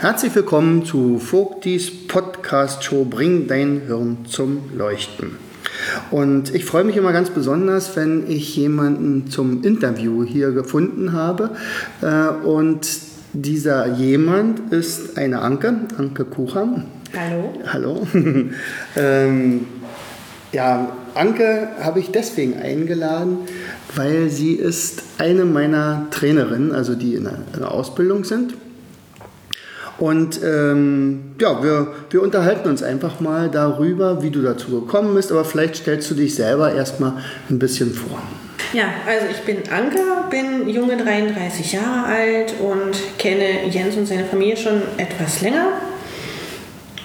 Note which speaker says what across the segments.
Speaker 1: Herzlich willkommen zu Vogtis Podcast Show Bring dein Hirn zum Leuchten. Und ich freue mich immer ganz besonders, wenn ich jemanden zum Interview hier gefunden habe. Äh, und dieser jemand ist eine Anke, Anke Kucham.
Speaker 2: Hallo.
Speaker 1: Hallo. ähm, ja, Anke habe ich deswegen eingeladen, weil sie ist eine meiner Trainerinnen, also die in einer Ausbildung sind. Und ähm, ja, wir, wir unterhalten uns einfach mal darüber, wie du dazu gekommen bist, aber vielleicht stellst du dich selber erstmal ein bisschen vor.
Speaker 2: Ja, also ich bin Anke, bin junge 33 Jahre alt und kenne Jens und seine Familie schon etwas länger.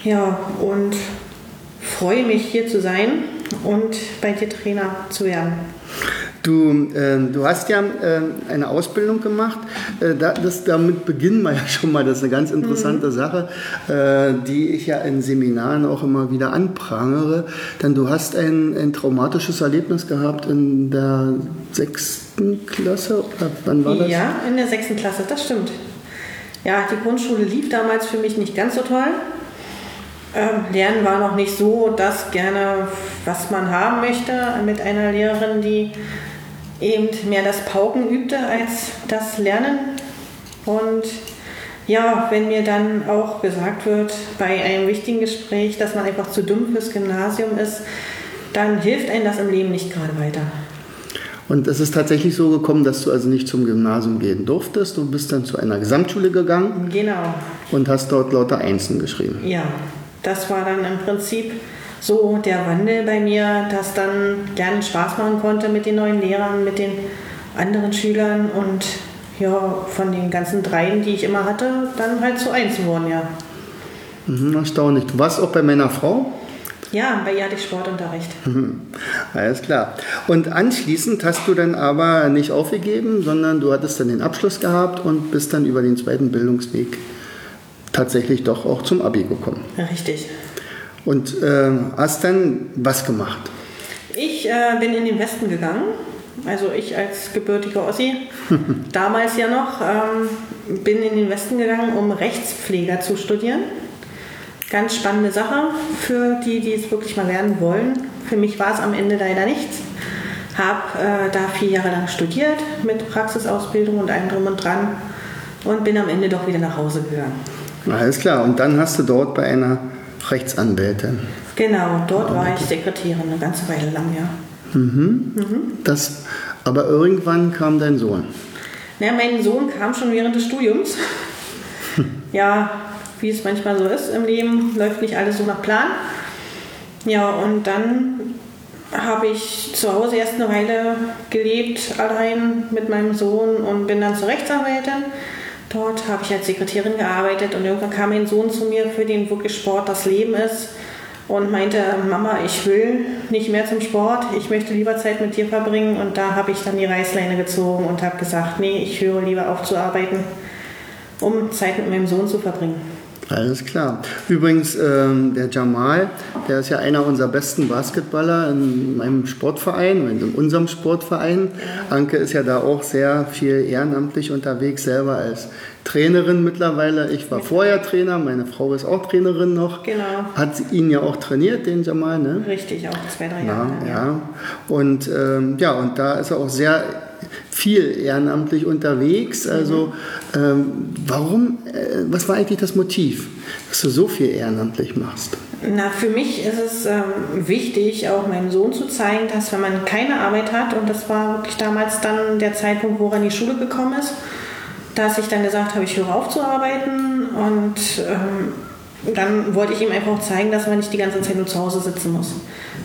Speaker 2: Ja, und freue mich hier zu sein und bei dir Trainer zu werden.
Speaker 1: Du, äh, du hast ja äh, eine Ausbildung gemacht. Äh, das, damit beginnen wir ja schon mal. Das ist eine ganz interessante mhm. Sache, äh, die ich ja in Seminaren auch immer wieder anprangere. Denn du hast ein, ein traumatisches Erlebnis gehabt in der sechsten Klasse. Oder wann war das?
Speaker 2: Ja, in der sechsten Klasse, das stimmt. Ja, die Grundschule lief damals für mich nicht ganz so toll. Ähm, Lernen war noch nicht so das gerne, was man haben möchte, mit einer Lehrerin, die eben mehr das Pauken übte als das Lernen. Und ja, wenn mir dann auch gesagt wird bei einem wichtigen Gespräch, dass man einfach zu dumm fürs Gymnasium ist, dann hilft einem das im Leben nicht gerade weiter.
Speaker 1: Und es ist tatsächlich so gekommen, dass du also nicht zum Gymnasium gehen durftest. Du bist dann zu einer Gesamtschule gegangen.
Speaker 2: Genau.
Speaker 1: Und hast dort lauter Einsen geschrieben.
Speaker 2: Ja, das war dann im Prinzip so der Wandel bei mir, dass dann Lernen Spaß machen konnte mit den neuen Lehrern, mit den anderen Schülern und ja, von den ganzen dreien, die ich immer hatte, dann halt zu eins wurden, ja.
Speaker 1: Mhm, erstaunlich. Du warst auch bei meiner Frau?
Speaker 2: Ja, bei ihr hatte ich Sportunterricht.
Speaker 1: Mhm. Alles klar. Und anschließend hast du dann aber nicht aufgegeben, sondern du hattest dann den Abschluss gehabt und bist dann über den zweiten Bildungsweg tatsächlich doch auch zum Abi gekommen.
Speaker 2: Ja, richtig.
Speaker 1: Und äh, hast dann was gemacht?
Speaker 2: Ich äh, bin in den Westen gegangen. Also ich als gebürtiger Ossi, damals ja noch, ähm, bin in den Westen gegangen, um Rechtspfleger zu studieren. Ganz spannende Sache für die, die es wirklich mal werden wollen. Für mich war es am Ende leider nichts. Habe äh, da vier Jahre lang studiert mit Praxisausbildung und allem drum und dran und bin am Ende doch wieder nach Hause gegangen.
Speaker 1: Alles klar. Und dann hast du dort bei einer Rechtsanwältin.
Speaker 2: Genau, dort war ich Sekretärin eine ganze Weile lang, ja.
Speaker 1: Mhm. Mhm. Das, aber irgendwann kam dein Sohn.
Speaker 2: Ja, mein Sohn kam schon während des Studiums. ja, wie es manchmal so ist im Leben, läuft nicht alles so nach Plan. Ja, und dann habe ich zu Hause erst eine Weile gelebt, allein mit meinem Sohn und bin dann zur Rechtsanwältin Dort habe ich als Sekretärin gearbeitet und irgendwann kam mein Sohn zu mir, für den wirklich Sport das Leben ist und meinte, Mama, ich will nicht mehr zum Sport, ich möchte lieber Zeit mit dir verbringen und da habe ich dann die Reißleine gezogen und habe gesagt, nee, ich höre lieber auf zu arbeiten, um Zeit mit meinem Sohn zu verbringen.
Speaker 1: Alles klar. Übrigens, ähm, der Jamal, der ist ja einer unserer besten Basketballer in meinem Sportverein, in unserem Sportverein. Anke ist ja da auch sehr viel ehrenamtlich unterwegs, selber als Trainerin mittlerweile. Ich war vorher Trainer, meine Frau ist auch Trainerin noch.
Speaker 2: Genau.
Speaker 1: Hat ihn ja auch trainiert, den Jamal, ne?
Speaker 2: Richtig, auch zwei, drei Jahre.
Speaker 1: Ja, ja. Und ähm, ja, und da ist er auch sehr viel ehrenamtlich unterwegs. Also ähm, warum, äh, was war eigentlich das Motiv, dass du so viel ehrenamtlich machst?
Speaker 2: Na, für mich ist es ähm, wichtig, auch meinem Sohn zu zeigen, dass wenn man keine Arbeit hat, und das war wirklich damals dann der Zeitpunkt, wo er in die Schule gekommen ist, dass ich dann gesagt habe, ich höre auf zu arbeiten und ähm, dann wollte ich ihm einfach zeigen, dass man nicht die ganze Zeit nur zu Hause sitzen muss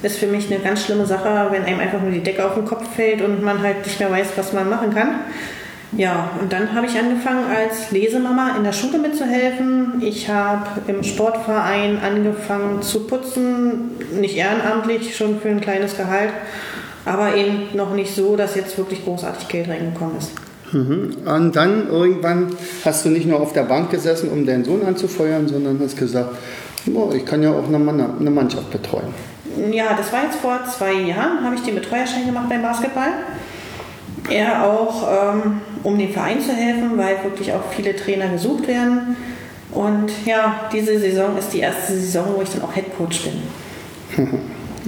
Speaker 2: ist für mich eine ganz schlimme Sache, wenn einem einfach nur die Decke auf den Kopf fällt und man halt nicht mehr weiß, was man machen kann. Ja, und dann habe ich angefangen, als Lesemama in der Schule mitzuhelfen. Ich habe im Sportverein angefangen zu putzen, nicht ehrenamtlich, schon für ein kleines Gehalt, aber eben noch nicht so, dass jetzt wirklich großartig Geld reingekommen ist.
Speaker 1: Mhm. Und dann irgendwann hast du nicht nur auf der Bank gesessen, um deinen Sohn anzufeuern, sondern hast gesagt, oh, ich kann ja auch eine Mannschaft betreuen.
Speaker 2: Ja, das war jetzt vor zwei Jahren, habe ich den Betreuerschein gemacht beim Basketball. Er auch, ähm, um dem Verein zu helfen, weil wirklich auch viele Trainer gesucht werden. Und ja, diese Saison ist die erste Saison, wo ich dann auch Head Coach bin.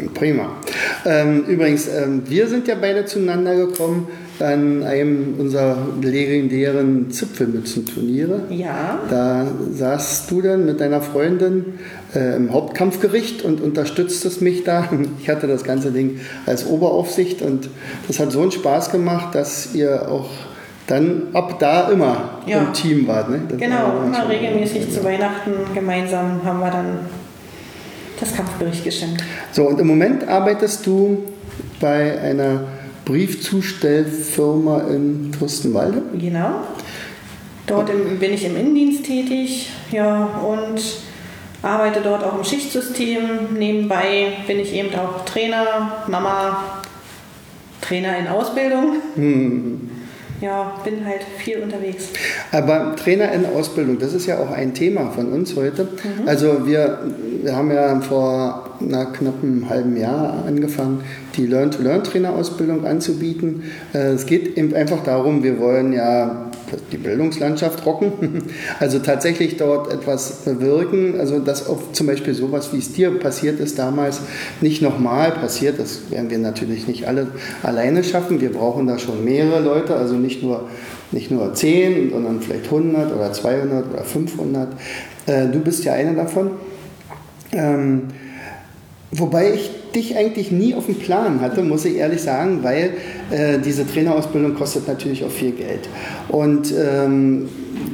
Speaker 1: Prima. Ähm, übrigens, ähm, wir sind ja beide zueinander gekommen an einem unserer legendären Zipfelmützenturniere.
Speaker 2: Ja.
Speaker 1: Da saßt du dann mit deiner Freundin äh, im Hauptkampfgericht und unterstütztest mich da. Ich hatte das ganze Ding als Oberaufsicht und das hat so einen Spaß gemacht, dass ihr auch dann ab da immer ja. im Team wart. Ne?
Speaker 2: genau, immer regelmäßig zu Weihnachten gemeinsam haben wir dann das Kampfgericht geschenkt.
Speaker 1: So, und im Moment arbeitest du bei einer Briefzustellfirma in Fürstenwalde?
Speaker 2: Genau. Dort im, bin ich im Innendienst tätig ja, und arbeite dort auch im Schichtsystem. Nebenbei bin ich eben auch Trainer, Mama, Trainer in Ausbildung. Hm ja, bin halt viel unterwegs.
Speaker 1: Aber Trainer in Ausbildung, das ist ja auch ein Thema von uns heute. Mhm. Also wir, wir haben ja vor einer knappen halben Jahr angefangen, die Learn-to-Learn-Trainer-Ausbildung anzubieten. Äh, es geht eben einfach darum, wir wollen ja die Bildungslandschaft rocken, also tatsächlich dort etwas bewirken, also dass zum Beispiel sowas, wie es dir passiert ist damals, nicht nochmal passiert, das werden wir natürlich nicht alle alleine schaffen, wir brauchen da schon mehrere Leute, also nicht nur, nicht nur 10, sondern vielleicht 100 oder 200 oder 500. Äh, du bist ja einer davon. Wobei ich dich eigentlich nie auf dem Plan hatte, muss ich ehrlich sagen, weil äh, diese Trainerausbildung kostet natürlich auch viel Geld. Und ähm,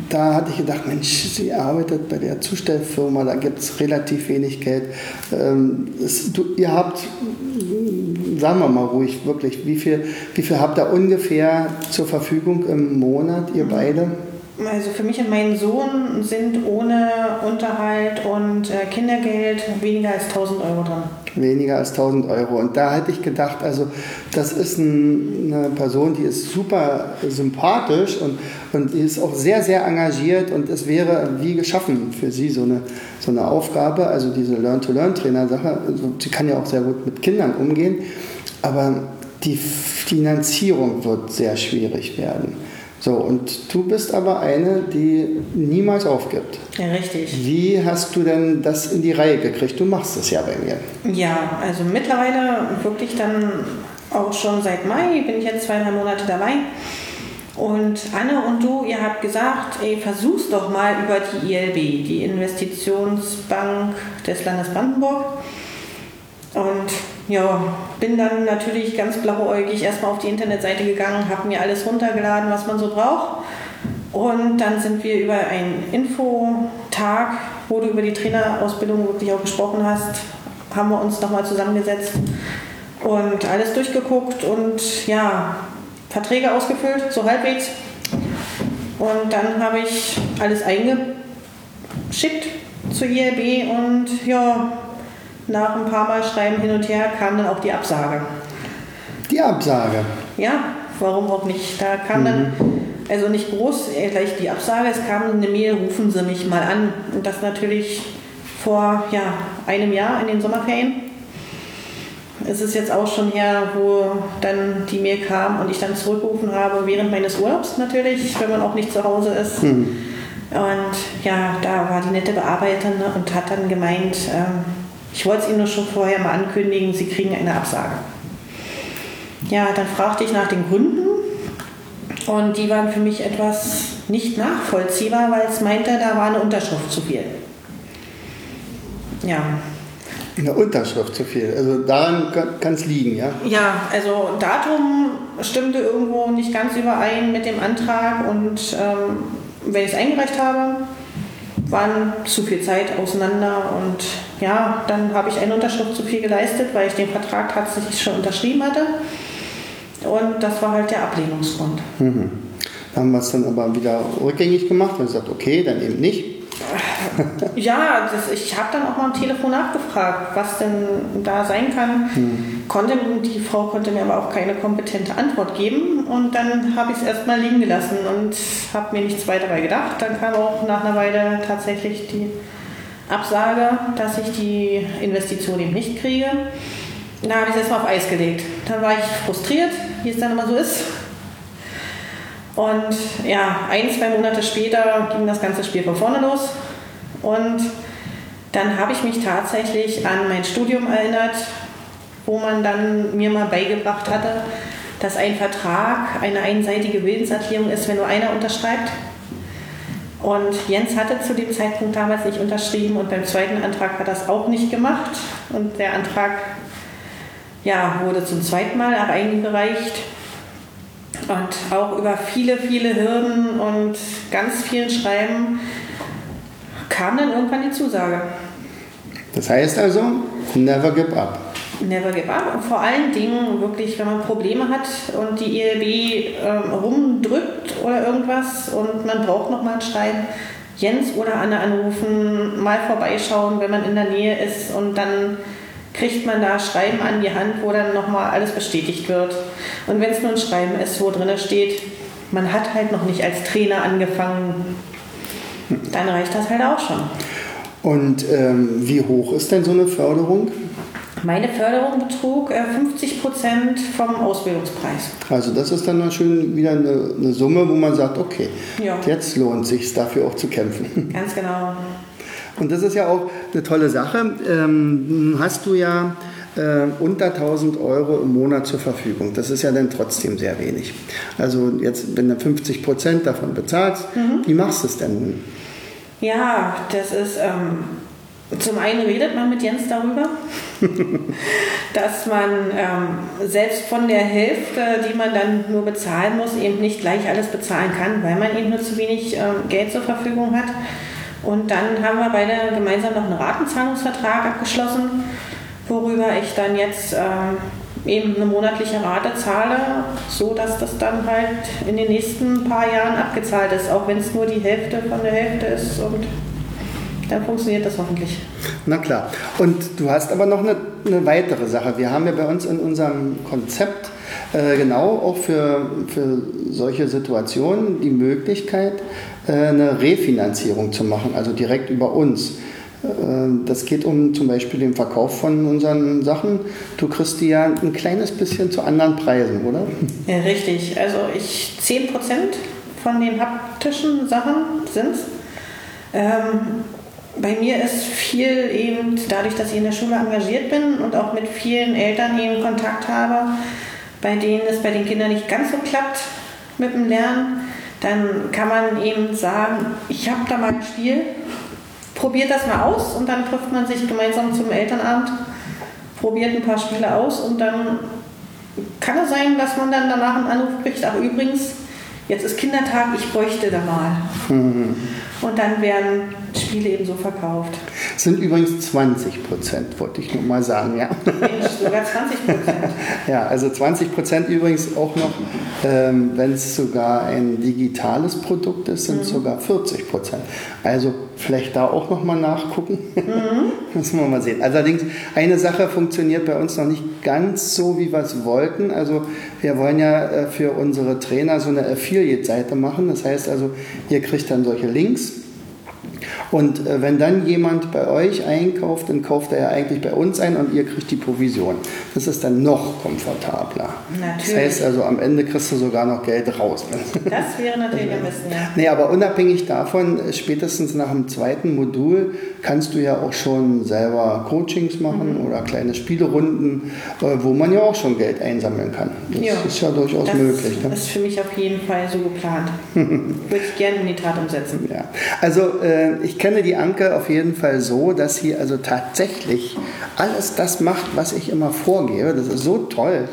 Speaker 1: da hatte ich gedacht, Mensch, sie arbeitet bei der Zustellfirma, da gibt es relativ wenig Geld. Ähm, es, du, ihr habt, sagen wir mal ruhig, wirklich, wie viel, wie viel habt ihr ungefähr zur Verfügung im Monat, ihr beide?
Speaker 2: Also für mich und meinen Sohn sind ohne Unterhalt und äh, Kindergeld weniger als 1000 Euro dran.
Speaker 1: Weniger als 1000 Euro. Und da hätte ich gedacht, also das ist ein, eine Person, die ist super sympathisch und, und die ist auch sehr, sehr engagiert und es wäre wie geschaffen für sie so eine, so eine Aufgabe, also diese Learn-to-Learn-Trainer-Sache. Also sie kann ja auch sehr gut mit Kindern umgehen, aber die Finanzierung wird sehr schwierig werden. So, und du bist aber eine, die niemals aufgibt.
Speaker 2: Ja, richtig.
Speaker 1: Wie hast du denn das in die Reihe gekriegt? Du machst es ja bei mir.
Speaker 2: Ja, also mittlerweile wirklich dann auch schon seit Mai, bin ich jetzt zwei, drei Monate dabei. Und Anne und du, ihr habt gesagt, ey, versuch's doch mal über die ILB, die Investitionsbank des Landes Brandenburg. Und ja, bin dann natürlich ganz blauäugig erstmal auf die Internetseite gegangen, habe mir alles runtergeladen, was man so braucht. Und dann sind wir über einen Infotag, wo du über die Trainerausbildung wirklich auch gesprochen hast, haben wir uns nochmal zusammengesetzt und alles durchgeguckt und ja, Verträge ausgefüllt, so halbwegs. Und dann habe ich alles eingeschickt zur ILB und ja, nach ein paar Mal Schreiben hin und her kam dann auch die Absage.
Speaker 1: Die Absage?
Speaker 2: Ja, warum auch nicht. Da kam mhm. dann, also nicht groß äh, gleich die Absage, es kam eine Mail, rufen Sie mich mal an. Und das natürlich vor ja, einem Jahr in den Sommerferien. Es ist jetzt auch schon her, wo dann die Mail kam und ich dann zurückgerufen habe, während meines Urlaubs natürlich, wenn man auch nicht zu Hause ist. Mhm. Und ja, da war die nette Bearbeiterin und hat dann gemeint, ähm, ich wollte es Ihnen schon vorher mal ankündigen, Sie kriegen eine Absage. Ja, dann fragte ich nach den Gründen und die waren für mich etwas nicht nachvollziehbar, weil es meinte, da war eine Unterschrift zu viel. Ja.
Speaker 1: Eine Unterschrift zu viel. Also daran kann es liegen, ja?
Speaker 2: Ja, also Datum stimmte irgendwo nicht ganz überein mit dem Antrag und ähm, wenn ich es eingereicht habe, waren zu viel Zeit auseinander und ja, dann habe ich eine Unterschrift zu viel geleistet, weil ich den Vertrag tatsächlich schon unterschrieben hatte. Und das war halt der Ablehnungsgrund.
Speaker 1: Mhm. haben wir es dann aber wieder rückgängig gemacht und gesagt, okay, dann eben nicht.
Speaker 2: Ja, das, ich habe dann auch mal am Telefon nachgefragt, was denn da sein kann. Hm. Konnte, die Frau konnte mir aber auch keine kompetente Antwort geben und dann habe ich es erstmal liegen gelassen und habe mir nichts weiter dabei gedacht. Dann kam auch nach einer Weile tatsächlich die Absage, dass ich die Investition eben nicht kriege. Da habe ich es erstmal auf Eis gelegt. Dann war ich frustriert, wie es dann immer so ist. Und ja, ein, zwei Monate später ging das ganze Spiel von vorne los. Und dann habe ich mich tatsächlich an mein Studium erinnert, wo man dann mir mal beigebracht hatte, dass ein Vertrag eine einseitige Willenserklärung ist, wenn nur einer unterschreibt. Und Jens hatte zu dem Zeitpunkt damals nicht unterschrieben und beim zweiten Antrag hat er das auch nicht gemacht. Und der Antrag ja, wurde zum zweiten Mal eingereicht. Und auch über viele, viele Hürden und ganz vielen Schreiben kam dann irgendwann die Zusage.
Speaker 1: Das heißt also, never give up.
Speaker 2: Never give up. Und vor allen Dingen wirklich, wenn man Probleme hat und die ELB ähm, rumdrückt oder irgendwas und man braucht nochmal ein Schreiben, Jens oder Anne anrufen, mal vorbeischauen, wenn man in der Nähe ist und dann kriegt man da Schreiben an die Hand, wo dann nochmal alles bestätigt wird. Und wenn es nur ein Schreiben ist, wo drin steht, man hat halt noch nicht als Trainer angefangen, dann reicht das halt auch schon.
Speaker 1: Und ähm, wie hoch ist denn so eine Förderung?
Speaker 2: Meine Förderung betrug äh, 50 Prozent vom Ausbildungspreis.
Speaker 1: Also das ist dann schön wieder eine, eine Summe, wo man sagt, okay, ja. jetzt lohnt es sich dafür auch zu kämpfen.
Speaker 2: Ganz genau.
Speaker 1: Und das ist ja auch eine tolle Sache. Ähm, hast du ja äh, unter 1000 Euro im Monat zur Verfügung. Das ist ja dann trotzdem sehr wenig. Also jetzt, wenn du 50 Prozent davon bezahlst, mhm. wie machst du es denn nun?
Speaker 2: Ja, das ist... Ähm zum einen redet man mit Jens darüber, dass man ähm, selbst von der Hälfte, die man dann nur bezahlen muss, eben nicht gleich alles bezahlen kann, weil man eben nur zu wenig ähm, Geld zur Verfügung hat. Und dann haben wir beide gemeinsam noch einen Ratenzahlungsvertrag abgeschlossen, worüber ich dann jetzt äh, eben eine monatliche Rate zahle, so dass das dann halt in den nächsten paar Jahren abgezahlt ist, auch wenn es nur die Hälfte von der Hälfte ist und dann funktioniert das hoffentlich.
Speaker 1: Na klar. Und du hast aber noch eine, eine weitere Sache. Wir haben ja bei uns in unserem Konzept äh, genau auch für, für solche Situationen die Möglichkeit, äh, eine Refinanzierung zu machen, also direkt über uns. Äh, das geht um zum Beispiel den Verkauf von unseren Sachen. Du kriegst die ja ein kleines bisschen zu anderen Preisen, oder?
Speaker 2: Ja, richtig. Also ich 10% von den haptischen Sachen sind. Ähm, bei mir ist viel eben dadurch, dass ich in der Schule engagiert bin und auch mit vielen Eltern eben Kontakt habe, bei denen es bei den Kindern nicht ganz so klappt mit dem Lernen, dann kann man eben sagen, ich habe da mal ein Spiel, probiert das mal aus und dann trifft man sich gemeinsam zum Elternabend, probiert ein paar Spiele aus und dann kann es sein, dass man dann danach einen Anruf kriegt, ach übrigens, jetzt ist Kindertag, ich bräuchte da mal. Mhm. Und dann werden Spiele eben so verkauft.
Speaker 1: Sind übrigens 20 Prozent, wollte ich nur mal sagen, ja.
Speaker 2: Mensch, sogar 20 Prozent.
Speaker 1: ja, also 20 Prozent übrigens auch noch, ähm, wenn es sogar ein digitales Produkt ist, sind mhm. sogar 40 Prozent. Also vielleicht da auch noch mal nachgucken. Mhm. Müssen wir mal sehen. Allerdings, eine Sache funktioniert bei uns noch nicht ganz so, wie wir es wollten. Also wir wollen ja äh, für unsere Trainer so eine Affiliate-Seite machen. Das heißt also, ihr kriegt dann solche Links und äh, wenn dann jemand bei euch einkauft, dann kauft er ja eigentlich bei uns ein und ihr kriegt die Provision. Das ist dann noch komfortabler. Natürlich. Das heißt also, am Ende kriegst du sogar noch Geld raus.
Speaker 2: Das wäre natürlich am besten, ja.
Speaker 1: Nee, aber unabhängig davon, spätestens nach dem zweiten Modul kannst du ja auch schon selber Coachings machen mhm. oder kleine Spielerunden, äh, wo man ja auch schon Geld einsammeln kann. Das ja, ist ja durchaus
Speaker 2: das
Speaker 1: möglich.
Speaker 2: Ne? Das ist für mich auf jeden Fall so geplant. Würde ich gerne in die Tat umsetzen.
Speaker 1: Ja. Also äh, ich kenne die Anke auf jeden Fall so, dass sie also tatsächlich alles das macht, was ich immer vorgebe. Das ist so toll.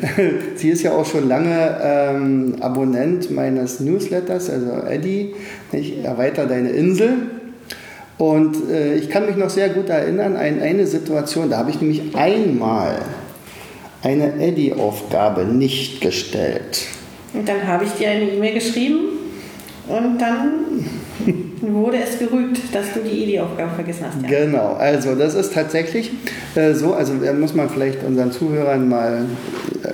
Speaker 1: sie ist ja auch schon lange ähm, Abonnent meines Newsletters, also Eddie, nicht? Erweiter deine Insel. Und äh, ich kann mich noch sehr gut erinnern an eine Situation, da habe ich nämlich einmal eine Eddie-Aufgabe nicht gestellt.
Speaker 2: Und dann habe ich dir eine E-Mail geschrieben und dann wurde es gerügt, dass du die EDI-Aufgabe vergessen hast.
Speaker 1: Ja. Genau, also das ist tatsächlich äh, so, also da muss man vielleicht unseren Zuhörern mal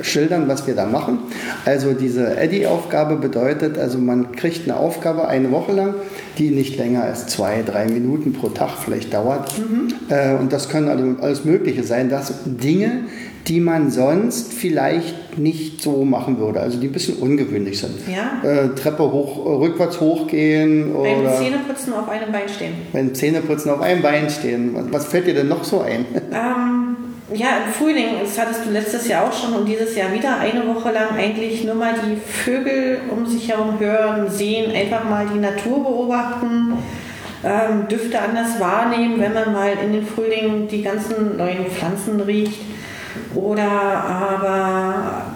Speaker 1: schildern, was wir da machen. Also diese EDI-Aufgabe bedeutet, also man kriegt eine Aufgabe eine Woche lang, die nicht länger als zwei, drei Minuten pro Tag vielleicht dauert. Mhm. Äh, und das können also alles Mögliche sein, dass Dinge, die man sonst vielleicht nicht so machen würde, also die ein bisschen ungewöhnlich sind.
Speaker 2: Ja.
Speaker 1: Äh, Treppe hoch, rückwärts hochgehen
Speaker 2: oder. Beim Zähneputzen auf einem Bein stehen.
Speaker 1: Beim Zähneputzen auf einem Bein stehen. Was fällt dir denn noch so ein?
Speaker 2: Ähm, ja, im Frühling, das hattest du letztes Jahr auch schon und dieses Jahr wieder eine Woche lang eigentlich nur mal die Vögel um sich herum hören, sehen, einfach mal die Natur beobachten. Ähm, Düfte anders wahrnehmen, wenn man mal in den Frühling die ganzen neuen Pflanzen riecht. Oder aber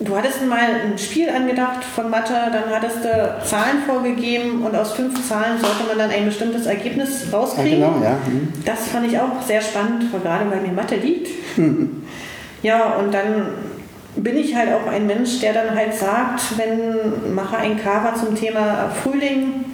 Speaker 2: du hattest mal ein Spiel angedacht von Mathe, dann hattest du Zahlen vorgegeben und aus fünf Zahlen sollte man dann ein bestimmtes Ergebnis rauskriegen.
Speaker 1: Ja, genau, ja. Mhm.
Speaker 2: Das fand ich auch sehr spannend, gerade weil mir Mathe liegt. Mhm. Ja, und dann bin ich halt auch ein Mensch, der dann halt sagt, wenn mache ein Cover zum Thema Frühling,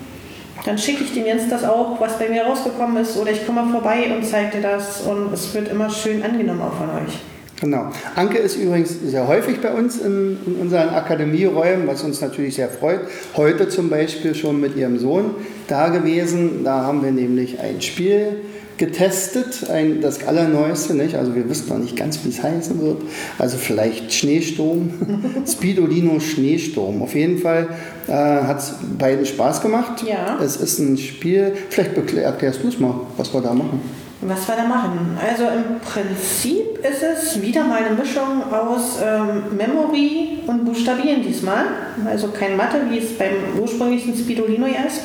Speaker 2: dann schicke ich dem Jens das auch, was bei mir rausgekommen ist, oder ich komme mal vorbei und zeige dir das und es wird immer schön angenommen auch von euch.
Speaker 1: Genau. Anke ist übrigens sehr häufig bei uns in, in, unseren Akademieräumen, was uns natürlich sehr freut. Heute zum Beispiel schon mit ihrem Sohn da gewesen. Da haben wir nämlich ein Spiel getestet, ein, das allerneueste, nicht? also wir wissen noch nicht ganz, wie es heißen wird, also vielleicht Schneesturm, Speedolino Schneesturm. Auf jeden Fall äh, hat es beiden Spaß gemacht.
Speaker 2: Ja.
Speaker 1: Es ist ein Spiel, vielleicht erklärst du es mal, was wir da machen.
Speaker 2: Was wir da machen? Also im Prinzip ist es wieder mal eine Mischung aus ähm, Memory und Buchstabieren diesmal. Also kein Mathe, wie es beim ursprünglichen Speedolino ja ist.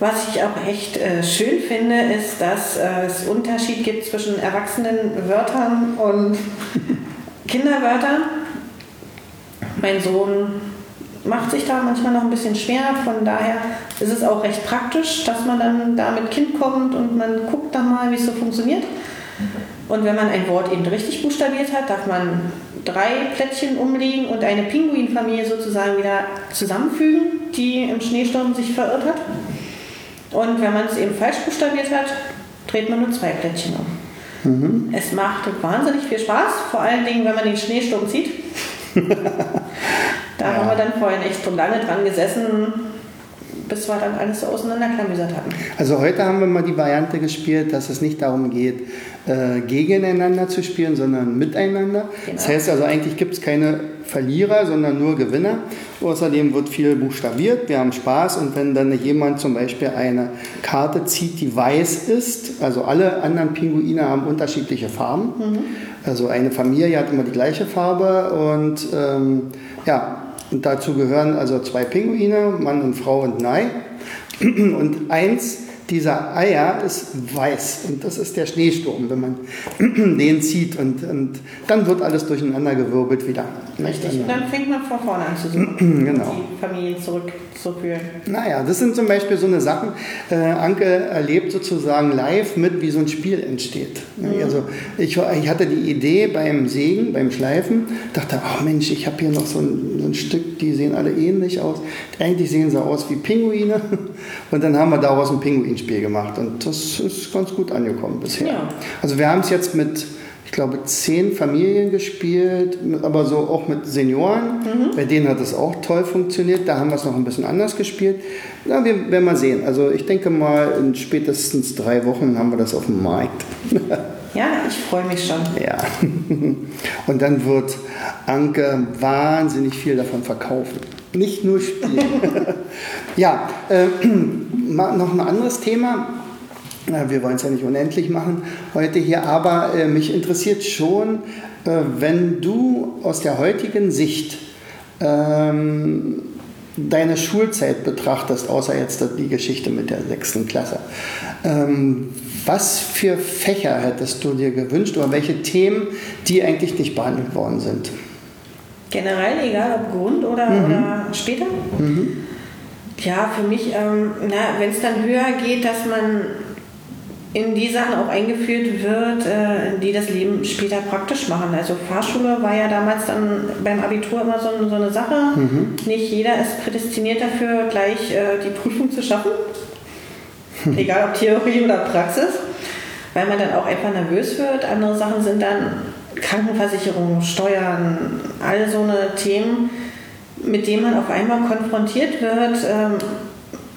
Speaker 2: Was ich auch echt äh, schön finde, ist, dass äh, es Unterschied gibt zwischen Erwachsenenwörtern und Kinderwörtern. Mein Sohn macht sich da manchmal noch ein bisschen schwer, von daher ist es auch recht praktisch, dass man dann da mit Kind kommt und man guckt dann mal, wie es so funktioniert. Und wenn man ein Wort eben richtig buchstabiert hat, darf man drei Plättchen umlegen und eine Pinguinfamilie sozusagen wieder zusammenfügen, die im Schneesturm sich verirrt hat. Und wenn man es eben falsch buchstabiert hat, dreht man nur zwei Plättchen um. Mhm. Es macht wahnsinnig viel Spaß, vor allen Dingen, wenn man den Schneesturm zieht. da ja. haben wir dann vorhin echt lange dran gesessen, bis wir dann alles so auseinanderklamüsert hatten.
Speaker 1: Also heute haben wir mal die Variante gespielt, dass es nicht darum geht, äh, gegeneinander zu spielen, sondern miteinander. Genau. Das heißt also eigentlich gibt es keine Verlierer, sondern nur Gewinner. Außerdem wird viel buchstabiert, wir haben Spaß und wenn dann jemand zum Beispiel eine Karte zieht, die weiß ist, also alle anderen Pinguine haben unterschiedliche Farben. Mhm. Also eine Familie hat immer die gleiche Farbe und ähm, ja, und dazu gehören also zwei Pinguine, Mann und Frau und Nei. Und eins dieser Eier ist weiß und das ist der Schneesturm, wenn man den zieht und, und dann wird alles durcheinandergewirbelt wieder.
Speaker 2: Richtig, und dann fängt man von vorne an zu suchen,
Speaker 1: genau.
Speaker 2: die Familien zurückzuführen.
Speaker 1: Naja, das sind zum Beispiel so eine Sachen, äh, Anke erlebt sozusagen live mit, wie so ein Spiel entsteht. Mhm. Also ich, ich, hatte die Idee beim Sägen, beim Schleifen, dachte, ach oh Mensch, ich habe hier noch so ein, so ein Stück, die sehen alle ähnlich aus. Eigentlich sehen sie aus wie Pinguine und dann haben wir daraus ein Pinguin Spiel gemacht und das ist ganz gut angekommen bisher. Ja. Also wir haben es jetzt mit, ich glaube, zehn Familien gespielt, aber so auch mit Senioren. Mhm. Bei denen hat es auch toll funktioniert. Da haben wir es noch ein bisschen anders gespielt. Na, wir werden mal sehen. Also ich denke mal, in spätestens drei Wochen haben wir das auf dem Markt.
Speaker 2: Ja, ich freue mich schon.
Speaker 1: Ja. Und dann wird Anke wahnsinnig viel davon verkaufen. Nicht nur spielen. ja, äh, noch ein anderes Thema. Wir wollen es ja nicht unendlich machen heute hier, aber äh, mich interessiert schon, äh, wenn du aus der heutigen Sicht ähm, deine Schulzeit betrachtest, außer jetzt die Geschichte mit der sechsten Klasse. Ähm, was für Fächer hättest du dir gewünscht oder welche Themen, die eigentlich nicht behandelt worden sind?
Speaker 2: Generell, egal ob Grund oder, mhm. oder später? Mhm. Ja, für mich, ähm, wenn es dann höher geht, dass man in die Sachen auch eingeführt wird, äh, die das Leben später praktisch machen. Also Fahrschule war ja damals dann beim Abitur immer so, so eine Sache. Mhm. Nicht jeder ist prädestiniert dafür, gleich äh, die Prüfung zu schaffen. Egal ob Theorie oder Praxis. Weil man dann auch einfach nervös wird. Andere Sachen sind dann Krankenversicherung, Steuern, all so eine Themen, mit denen man auf einmal konfrontiert wird, ähm,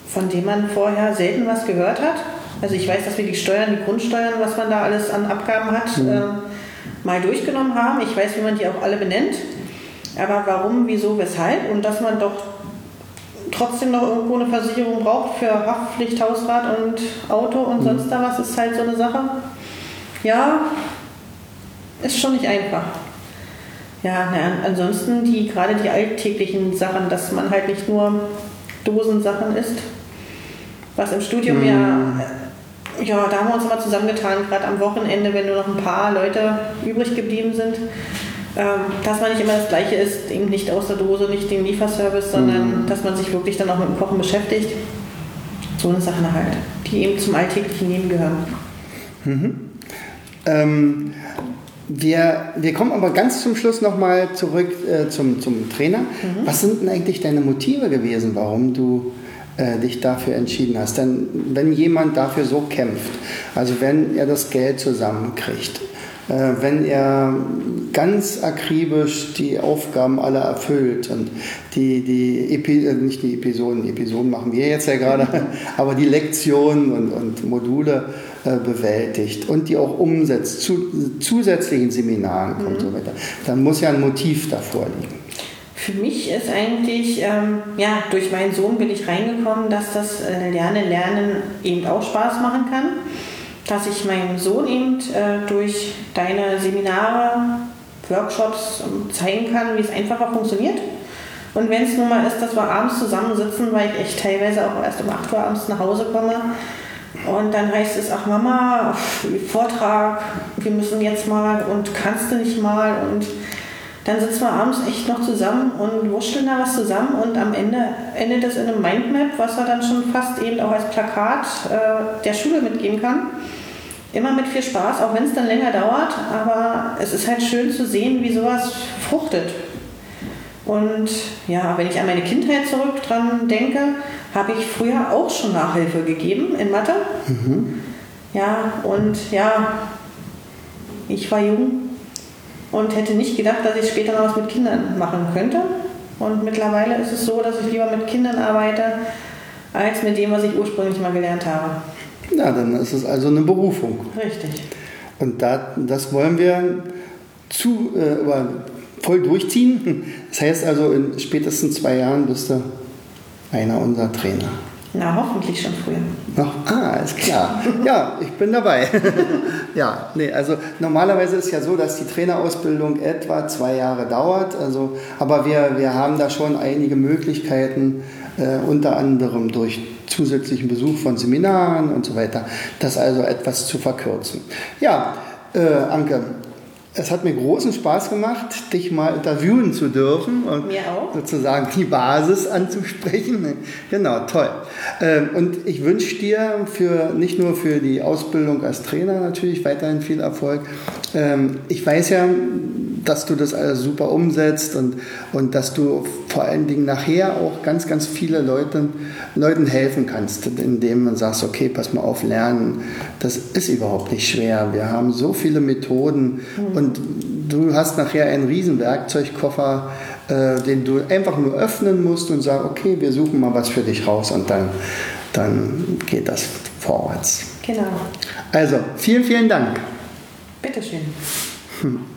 Speaker 2: von denen man vorher selten was gehört hat. Also ich weiß, dass wir die Steuern, die Grundsteuern, was man da alles an Abgaben hat, mhm. äh, mal durchgenommen haben. Ich weiß, wie man die auch alle benennt. Aber warum, wieso, weshalb? Und dass man doch trotzdem noch irgendwo eine Versicherung braucht für Haftpflicht, Hausrat und Auto und mhm. sonst da was, ist halt so eine Sache. Ja, ist schon nicht einfach. Ja, na, ansonsten die gerade die alltäglichen Sachen, dass man halt nicht nur Dosensachen isst, was im Studium mhm. ja ja, da haben wir uns mal zusammengetan, gerade am Wochenende, wenn nur noch ein paar Leute übrig geblieben sind, ähm, dass man nicht immer das Gleiche ist, eben nicht aus der Dose, nicht den Lieferservice, sondern mhm. dass man sich wirklich dann auch mit dem Kochen beschäftigt. So eine Sache halt, die eben zum alltäglichen Leben gehören.
Speaker 1: Mhm. Ähm, wir, wir kommen aber ganz zum Schluss nochmal zurück äh, zum, zum Trainer. Mhm. Was sind denn eigentlich deine Motive gewesen, warum du äh, dich dafür entschieden hast. Denn wenn jemand dafür so kämpft, also wenn er das Geld zusammenkriegt, äh, wenn er ganz akribisch die Aufgaben alle erfüllt und die, die Epi äh, nicht die Episoden, Episoden machen wir jetzt ja gerade, aber die Lektionen und, und Module äh, bewältigt und die auch umsetzt, zu zusätzlichen Seminaren kommt mhm. so weiter, dann muss ja ein Motiv davor liegen.
Speaker 2: Für mich ist eigentlich, ähm, ja, durch meinen Sohn bin ich reingekommen, dass das äh, Lernen, Lernen eben auch Spaß machen kann. Dass ich meinem Sohn eben äh, durch deine Seminare, Workshops ähm, zeigen kann, wie es einfacher funktioniert. Und wenn es nun mal ist, dass wir abends zusammensitzen, weil ich echt teilweise auch erst um 8 Uhr abends nach Hause komme, und dann heißt es, ach Mama, Vortrag, wir müssen jetzt mal und kannst du nicht mal und dann sitzen wir abends echt noch zusammen und wurschteln da was zusammen und am Ende endet es in einem Mindmap, was er dann schon fast eben auch als Plakat äh, der Schule mitgeben kann. Immer mit viel Spaß, auch wenn es dann länger dauert, aber es ist halt schön zu sehen, wie sowas fruchtet. Und ja, wenn ich an meine Kindheit zurück dran denke, habe ich früher auch schon Nachhilfe gegeben in Mathe. Mhm. Ja, und ja, ich war jung, und hätte nicht gedacht, dass ich später noch was mit Kindern machen könnte. Und mittlerweile ist es so, dass ich lieber mit Kindern arbeite, als mit dem, was ich ursprünglich mal gelernt habe.
Speaker 1: Ja, dann ist es also eine Berufung.
Speaker 2: Richtig.
Speaker 1: Und da, das wollen wir zu, äh, voll durchziehen. Das heißt also, in spätestens zwei Jahren bist du einer unserer Trainer.
Speaker 2: Na, hoffentlich schon früher.
Speaker 1: Noch? Ah, ist klar. Ja, ich bin dabei. ja, nee, also normalerweise ist ja so, dass die Trainerausbildung etwa zwei Jahre dauert. Also, aber wir, wir haben da schon einige Möglichkeiten, äh, unter anderem durch zusätzlichen Besuch von Seminaren und so weiter, das also etwas zu verkürzen. Ja, äh, Anke, es hat mir großen Spaß gemacht, dich mal interviewen zu dürfen und sozusagen die Basis anzusprechen. Genau, toll. Ähm, und ich wünsche dir für nicht nur für die Ausbildung als Trainer natürlich weiterhin viel Erfolg. Ähm, ich weiß ja, dass du das alles super umsetzt und, und dass du vor allen Dingen nachher auch ganz, ganz viele Leuten, Leuten helfen kannst, indem man sagt, okay, pass mal auf, lernen, das ist überhaupt nicht schwer. Wir haben so viele Methoden mhm. und du hast nachher einen riesen Werkzeugkoffer, äh, den du einfach nur öffnen musst und sagst, okay, wir suchen mal was für dich raus und dann, dann geht das vorwärts.
Speaker 2: Genau.
Speaker 1: Also, vielen, vielen Dank.
Speaker 2: Bitteschön.
Speaker 1: Hm.